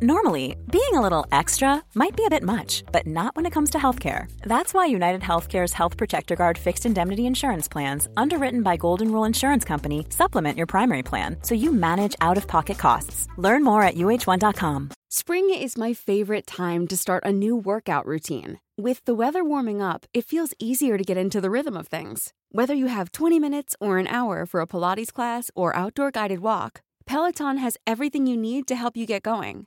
Normally, being a little extra might be a bit much, but not when it comes to healthcare. That's why United Healthcare's Health Protector Guard fixed indemnity insurance plans, underwritten by Golden Rule Insurance Company, supplement your primary plan so you manage out of pocket costs. Learn more at uh1.com. Spring is my favorite time to start a new workout routine. With the weather warming up, it feels easier to get into the rhythm of things. Whether you have 20 minutes or an hour for a Pilates class or outdoor guided walk, Peloton has everything you need to help you get going.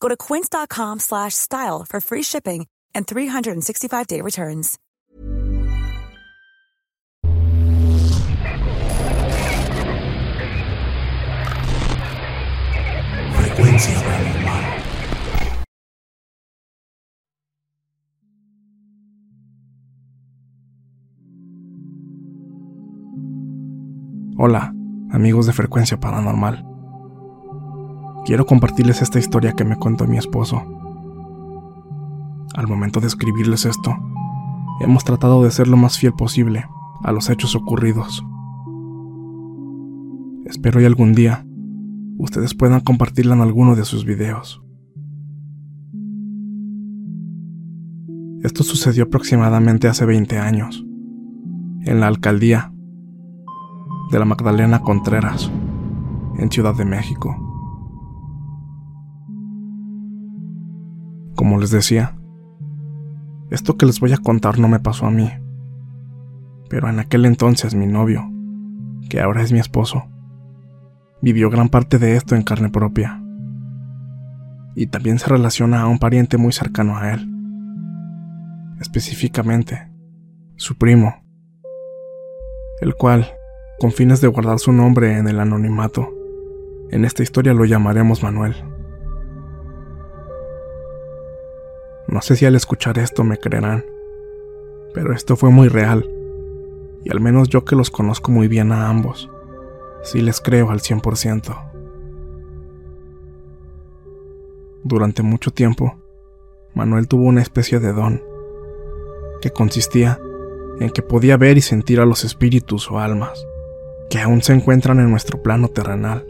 Go to quince.com slash style for free shipping and 365-day returns. Frecuencia paranormal. Hola, amigos de Frecuencia Paranormal. Quiero compartirles esta historia que me contó mi esposo. Al momento de escribirles esto, hemos tratado de ser lo más fiel posible a los hechos ocurridos. Espero y algún día ustedes puedan compartirla en alguno de sus videos. Esto sucedió aproximadamente hace 20 años, en la alcaldía de la Magdalena Contreras, en Ciudad de México. Como les decía, esto que les voy a contar no me pasó a mí, pero en aquel entonces mi novio, que ahora es mi esposo, vivió gran parte de esto en carne propia. Y también se relaciona a un pariente muy cercano a él, específicamente su primo, el cual, con fines de guardar su nombre en el anonimato, en esta historia lo llamaremos Manuel. No sé si al escuchar esto me creerán, pero esto fue muy real, y al menos yo que los conozco muy bien a ambos, sí les creo al 100%. Durante mucho tiempo, Manuel tuvo una especie de don, que consistía en que podía ver y sentir a los espíritus o almas que aún se encuentran en nuestro plano terrenal,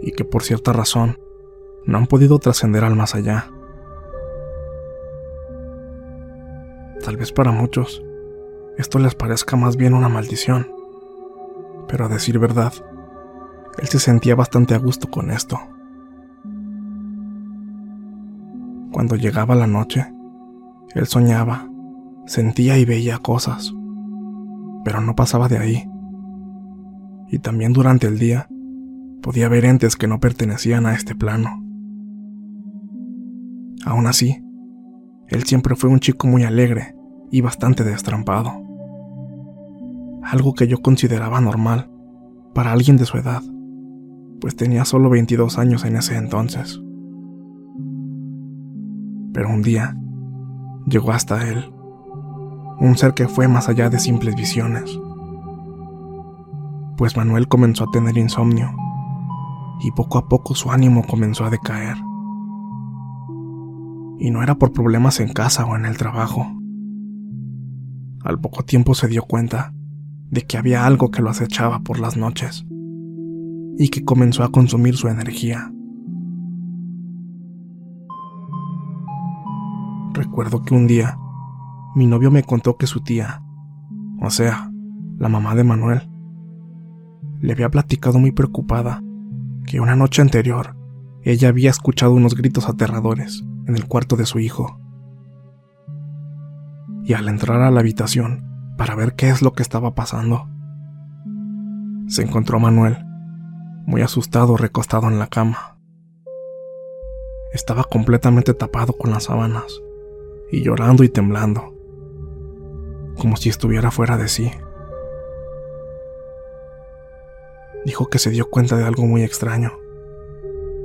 y que por cierta razón no han podido trascender al más allá. Tal vez para muchos esto les parezca más bien una maldición, pero a decir verdad, él se sentía bastante a gusto con esto. Cuando llegaba la noche, él soñaba, sentía y veía cosas, pero no pasaba de ahí. Y también durante el día podía ver entes que no pertenecían a este plano. Aún así, él siempre fue un chico muy alegre y bastante destrampado. Algo que yo consideraba normal para alguien de su edad, pues tenía solo 22 años en ese entonces. Pero un día llegó hasta él, un ser que fue más allá de simples visiones, pues Manuel comenzó a tener insomnio y poco a poco su ánimo comenzó a decaer. Y no era por problemas en casa o en el trabajo. Al poco tiempo se dio cuenta de que había algo que lo acechaba por las noches y que comenzó a consumir su energía. Recuerdo que un día mi novio me contó que su tía, o sea, la mamá de Manuel, le había platicado muy preocupada que una noche anterior ella había escuchado unos gritos aterradores en el cuarto de su hijo. Y al entrar a la habitación para ver qué es lo que estaba pasando, se encontró Manuel, muy asustado recostado en la cama. Estaba completamente tapado con las sábanas y llorando y temblando, como si estuviera fuera de sí. Dijo que se dio cuenta de algo muy extraño,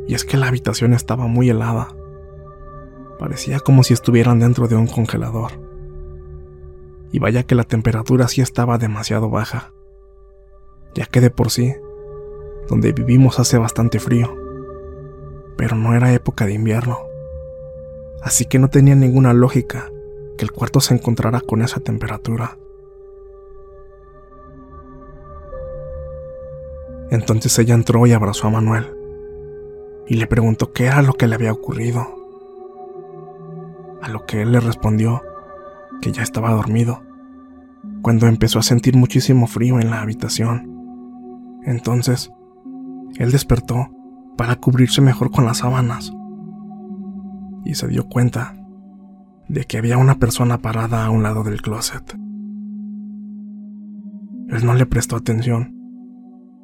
y es que la habitación estaba muy helada, Parecía como si estuvieran dentro de un congelador. Y vaya que la temperatura sí estaba demasiado baja, ya que de por sí, donde vivimos hace bastante frío, pero no era época de invierno. Así que no tenía ninguna lógica que el cuarto se encontrara con esa temperatura. Entonces ella entró y abrazó a Manuel y le preguntó qué era lo que le había ocurrido. A lo que él le respondió que ya estaba dormido, cuando empezó a sentir muchísimo frío en la habitación. Entonces, él despertó para cubrirse mejor con las sábanas y se dio cuenta de que había una persona parada a un lado del closet. Él no le prestó atención,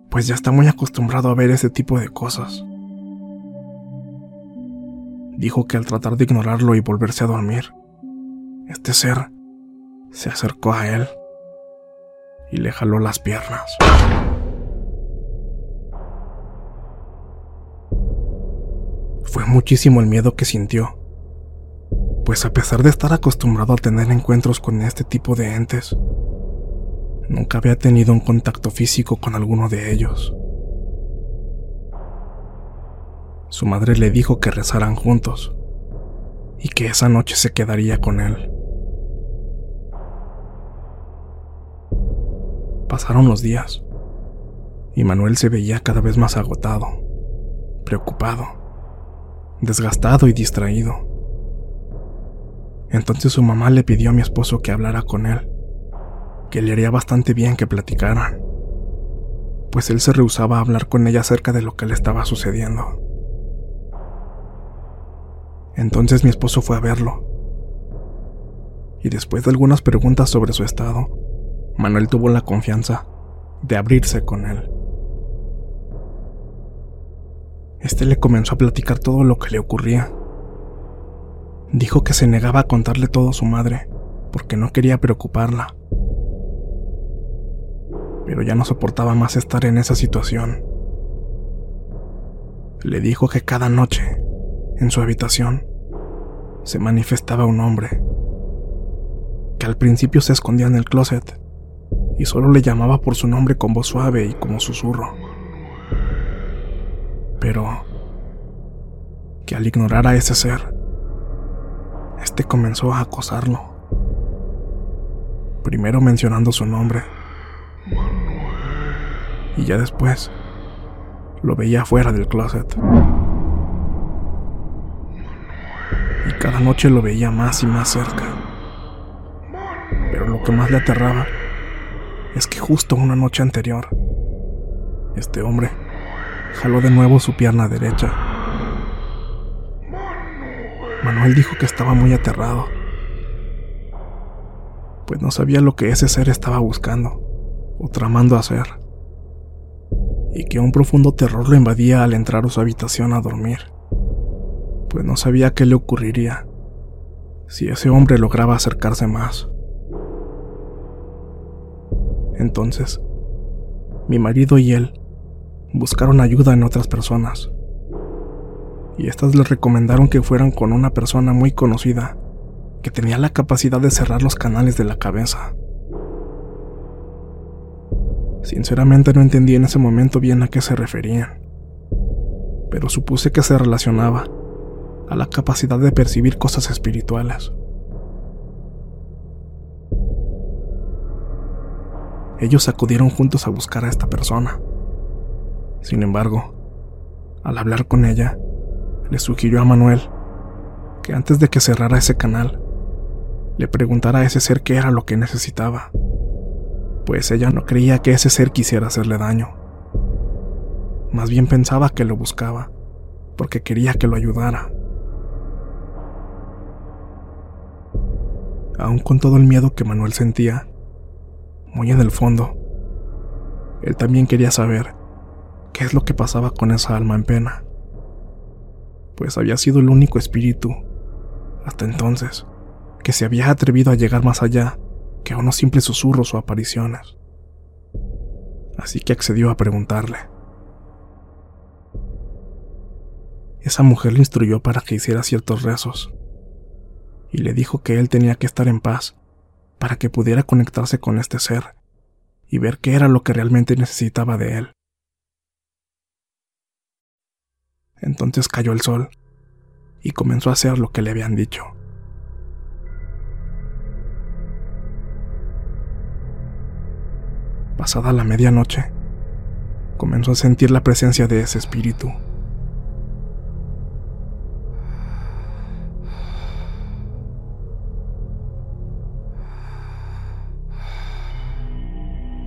pues ya está muy acostumbrado a ver ese tipo de cosas. Dijo que al tratar de ignorarlo y volverse a dormir, este ser se acercó a él y le jaló las piernas. Fue muchísimo el miedo que sintió, pues a pesar de estar acostumbrado a tener encuentros con este tipo de entes, nunca había tenido un contacto físico con alguno de ellos. Su madre le dijo que rezaran juntos y que esa noche se quedaría con él. Pasaron los días y Manuel se veía cada vez más agotado, preocupado desgastado y distraído. Entonces su mamá le pidió a mi esposo que hablara con él, que le haría bastante bien que platicaran, pues él se rehusaba a hablar con ella acerca de lo que le estaba sucediendo. Entonces mi esposo fue a verlo, y después de algunas preguntas sobre su estado, Manuel tuvo la confianza de abrirse con él. Este le comenzó a platicar todo lo que le ocurría. Dijo que se negaba a contarle todo a su madre, porque no quería preocuparla. Pero ya no soportaba más estar en esa situación. Le dijo que cada noche, en su habitación, se manifestaba un hombre, que al principio se escondía en el closet y solo le llamaba por su nombre con voz suave y como susurro pero que al ignorar a ese ser, este comenzó a acosarlo. Primero mencionando su nombre. Y ya después lo veía fuera del closet. Y cada noche lo veía más y más cerca. Pero lo que más le aterraba es que justo una noche anterior, este hombre jaló de nuevo su pierna derecha. Manuel dijo que estaba muy aterrado, pues no sabía lo que ese ser estaba buscando o tramando hacer, y que un profundo terror lo invadía al entrar a su habitación a dormir, pues no sabía qué le ocurriría si ese hombre lograba acercarse más. Entonces, mi marido y él buscaron ayuda en otras personas. Y estas les recomendaron que fueran con una persona muy conocida, que tenía la capacidad de cerrar los canales de la cabeza. Sinceramente no entendí en ese momento bien a qué se referían, pero supuse que se relacionaba a la capacidad de percibir cosas espirituales. Ellos acudieron juntos a buscar a esta persona. Sin embargo, al hablar con ella, le sugirió a Manuel que antes de que cerrara ese canal, le preguntara a ese ser qué era lo que necesitaba, pues ella no creía que ese ser quisiera hacerle daño. Más bien pensaba que lo buscaba, porque quería que lo ayudara. Aun con todo el miedo que Manuel sentía, muy en el fondo, él también quería saber qué es lo que pasaba con esa alma en pena, pues había sido el único espíritu, hasta entonces, que se había atrevido a llegar más allá que a unos simples susurros o apariciones. Así que accedió a preguntarle. Esa mujer le instruyó para que hiciera ciertos rezos y le dijo que él tenía que estar en paz para que pudiera conectarse con este ser y ver qué era lo que realmente necesitaba de él. Entonces cayó el sol y comenzó a hacer lo que le habían dicho. Pasada la medianoche, comenzó a sentir la presencia de ese espíritu.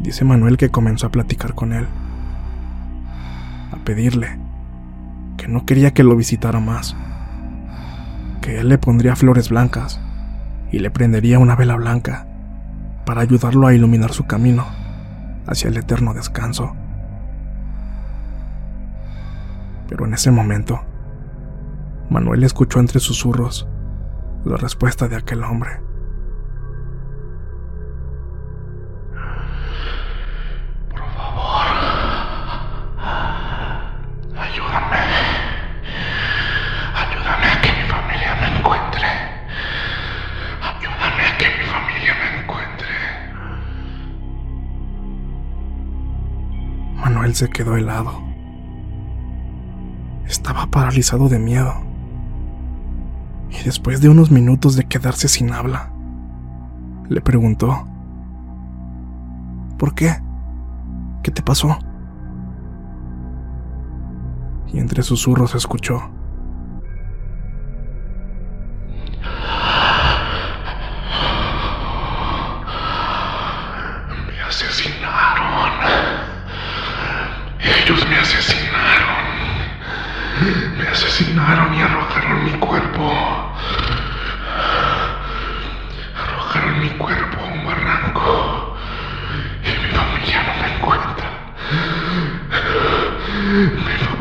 Dice Manuel que comenzó a platicar con él, a pedirle que no quería que lo visitara más, que él le pondría flores blancas y le prendería una vela blanca para ayudarlo a iluminar su camino hacia el eterno descanso. Pero en ese momento, Manuel escuchó entre susurros la respuesta de aquel hombre. Manuel se quedó helado. Estaba paralizado de miedo. Y después de unos minutos de quedarse sin habla, le preguntó, ¿Por qué? ¿Qué te pasó? Y entre susurros escuchó.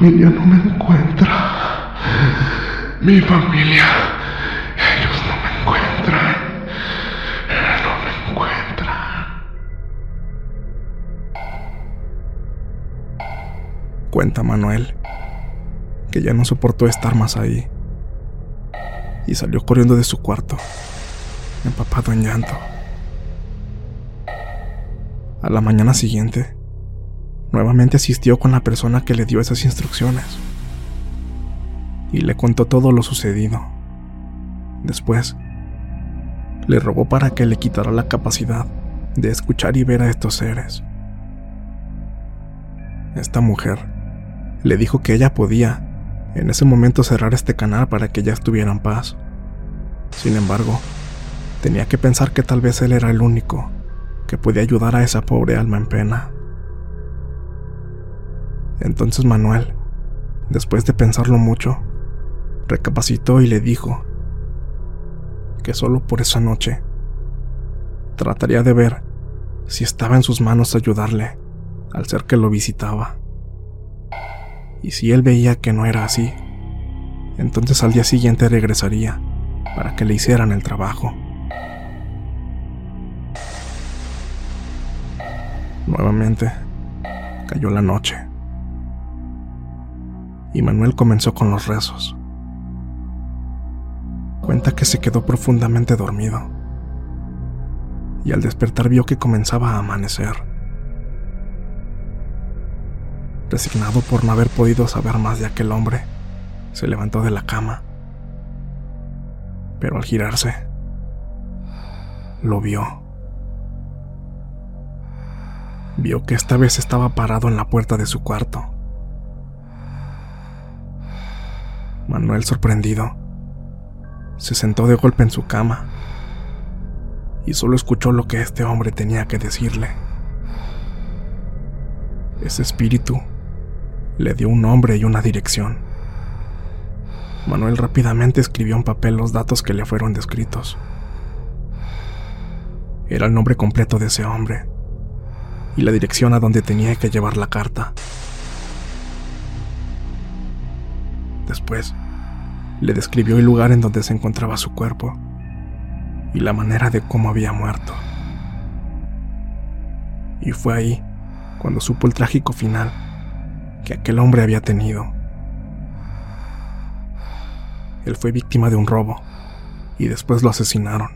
Familia no me encuentra. Mi familia. Ellos no me encuentran. No me encuentran. Cuenta Manuel que ya no soportó estar más ahí y salió corriendo de su cuarto, empapado en llanto. A la mañana siguiente, nuevamente asistió con la persona que le dio esas instrucciones y le contó todo lo sucedido. Después, le rogó para que le quitara la capacidad de escuchar y ver a estos seres. Esta mujer le dijo que ella podía en ese momento cerrar este canal para que ella estuviera en paz. Sin embargo, tenía que pensar que tal vez él era el único que podía ayudar a esa pobre alma en pena. Entonces Manuel, después de pensarlo mucho, recapacitó y le dijo que solo por esa noche trataría de ver si estaba en sus manos ayudarle al ser que lo visitaba. Y si él veía que no era así, entonces al día siguiente regresaría para que le hicieran el trabajo. Nuevamente cayó la noche y Manuel comenzó con los rezos. Cuenta que se quedó profundamente dormido y al despertar vio que comenzaba a amanecer. Resignado por no haber podido saber más de aquel hombre, se levantó de la cama. Pero al girarse, lo vio. Vio que esta vez estaba parado en la puerta de su cuarto. Manuel, sorprendido, se sentó de golpe en su cama y solo escuchó lo que este hombre tenía que decirle. Ese espíritu le dio un nombre y una dirección. Manuel rápidamente escribió en papel los datos que le fueron descritos. Era el nombre completo de ese hombre y la dirección a donde tenía que llevar la carta. Después, le describió el lugar en donde se encontraba su cuerpo y la manera de cómo había muerto. Y fue ahí cuando supo el trágico final que aquel hombre había tenido. Él fue víctima de un robo y después lo asesinaron.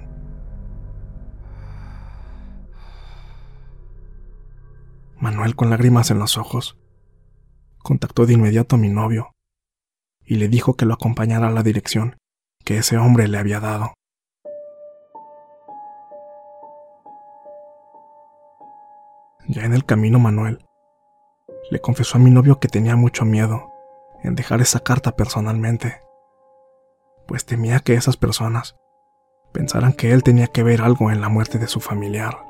Manuel, con lágrimas en los ojos, contactó de inmediato a mi novio y le dijo que lo acompañara a la dirección que ese hombre le había dado. Ya en el camino, Manuel le confesó a mi novio que tenía mucho miedo en dejar esa carta personalmente, pues temía que esas personas pensaran que él tenía que ver algo en la muerte de su familiar.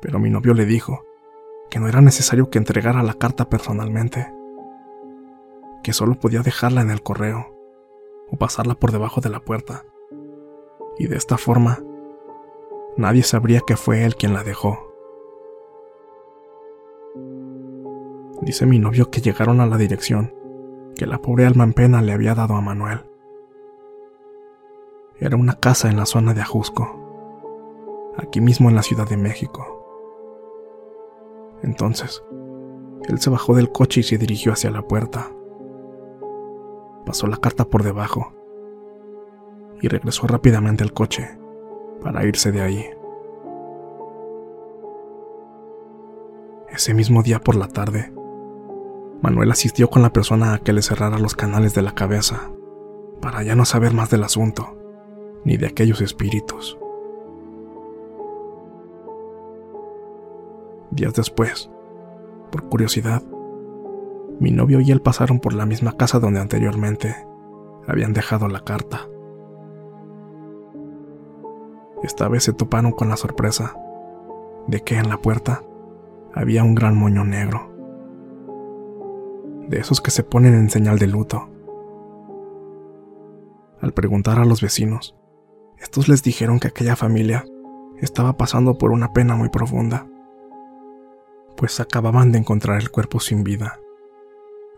Pero mi novio le dijo que no era necesario que entregara la carta personalmente, que solo podía dejarla en el correo o pasarla por debajo de la puerta, y de esta forma nadie sabría que fue él quien la dejó. Dice mi novio que llegaron a la dirección que la pobre alma en pena le había dado a Manuel. Era una casa en la zona de Ajusco, aquí mismo en la Ciudad de México. Entonces, él se bajó del coche y se dirigió hacia la puerta. Pasó la carta por debajo y regresó rápidamente al coche para irse de ahí. Ese mismo día por la tarde, Manuel asistió con la persona a que le cerrara los canales de la cabeza, para ya no saber más del asunto, ni de aquellos espíritus. Días después, por curiosidad, mi novio y él pasaron por la misma casa donde anteriormente habían dejado la carta. Esta vez se toparon con la sorpresa de que en la puerta había un gran moño negro de esos que se ponen en señal de luto. Al preguntar a los vecinos, estos les dijeron que aquella familia estaba pasando por una pena muy profunda, pues acababan de encontrar el cuerpo sin vida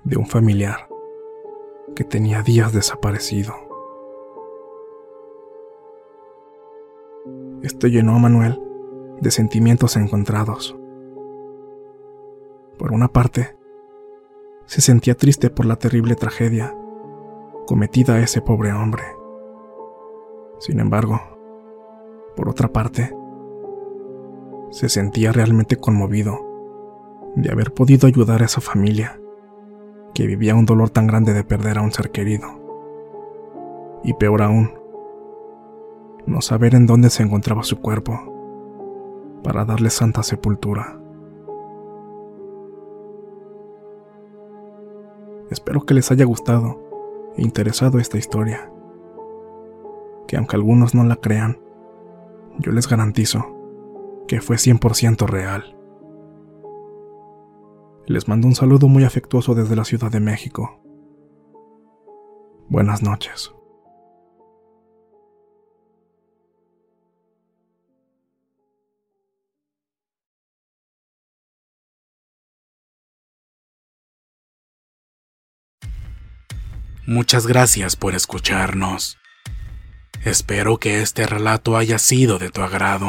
de un familiar que tenía días desaparecido. Esto llenó a Manuel de sentimientos encontrados. Por una parte, se sentía triste por la terrible tragedia cometida a ese pobre hombre. Sin embargo, por otra parte, se sentía realmente conmovido de haber podido ayudar a esa familia que vivía un dolor tan grande de perder a un ser querido. Y peor aún, no saber en dónde se encontraba su cuerpo para darle santa sepultura. Espero que les haya gustado e interesado esta historia. Que aunque algunos no la crean, yo les garantizo que fue 100% real. Les mando un saludo muy afectuoso desde la Ciudad de México. Buenas noches. Muchas gracias por escucharnos. Espero que este relato haya sido de tu agrado.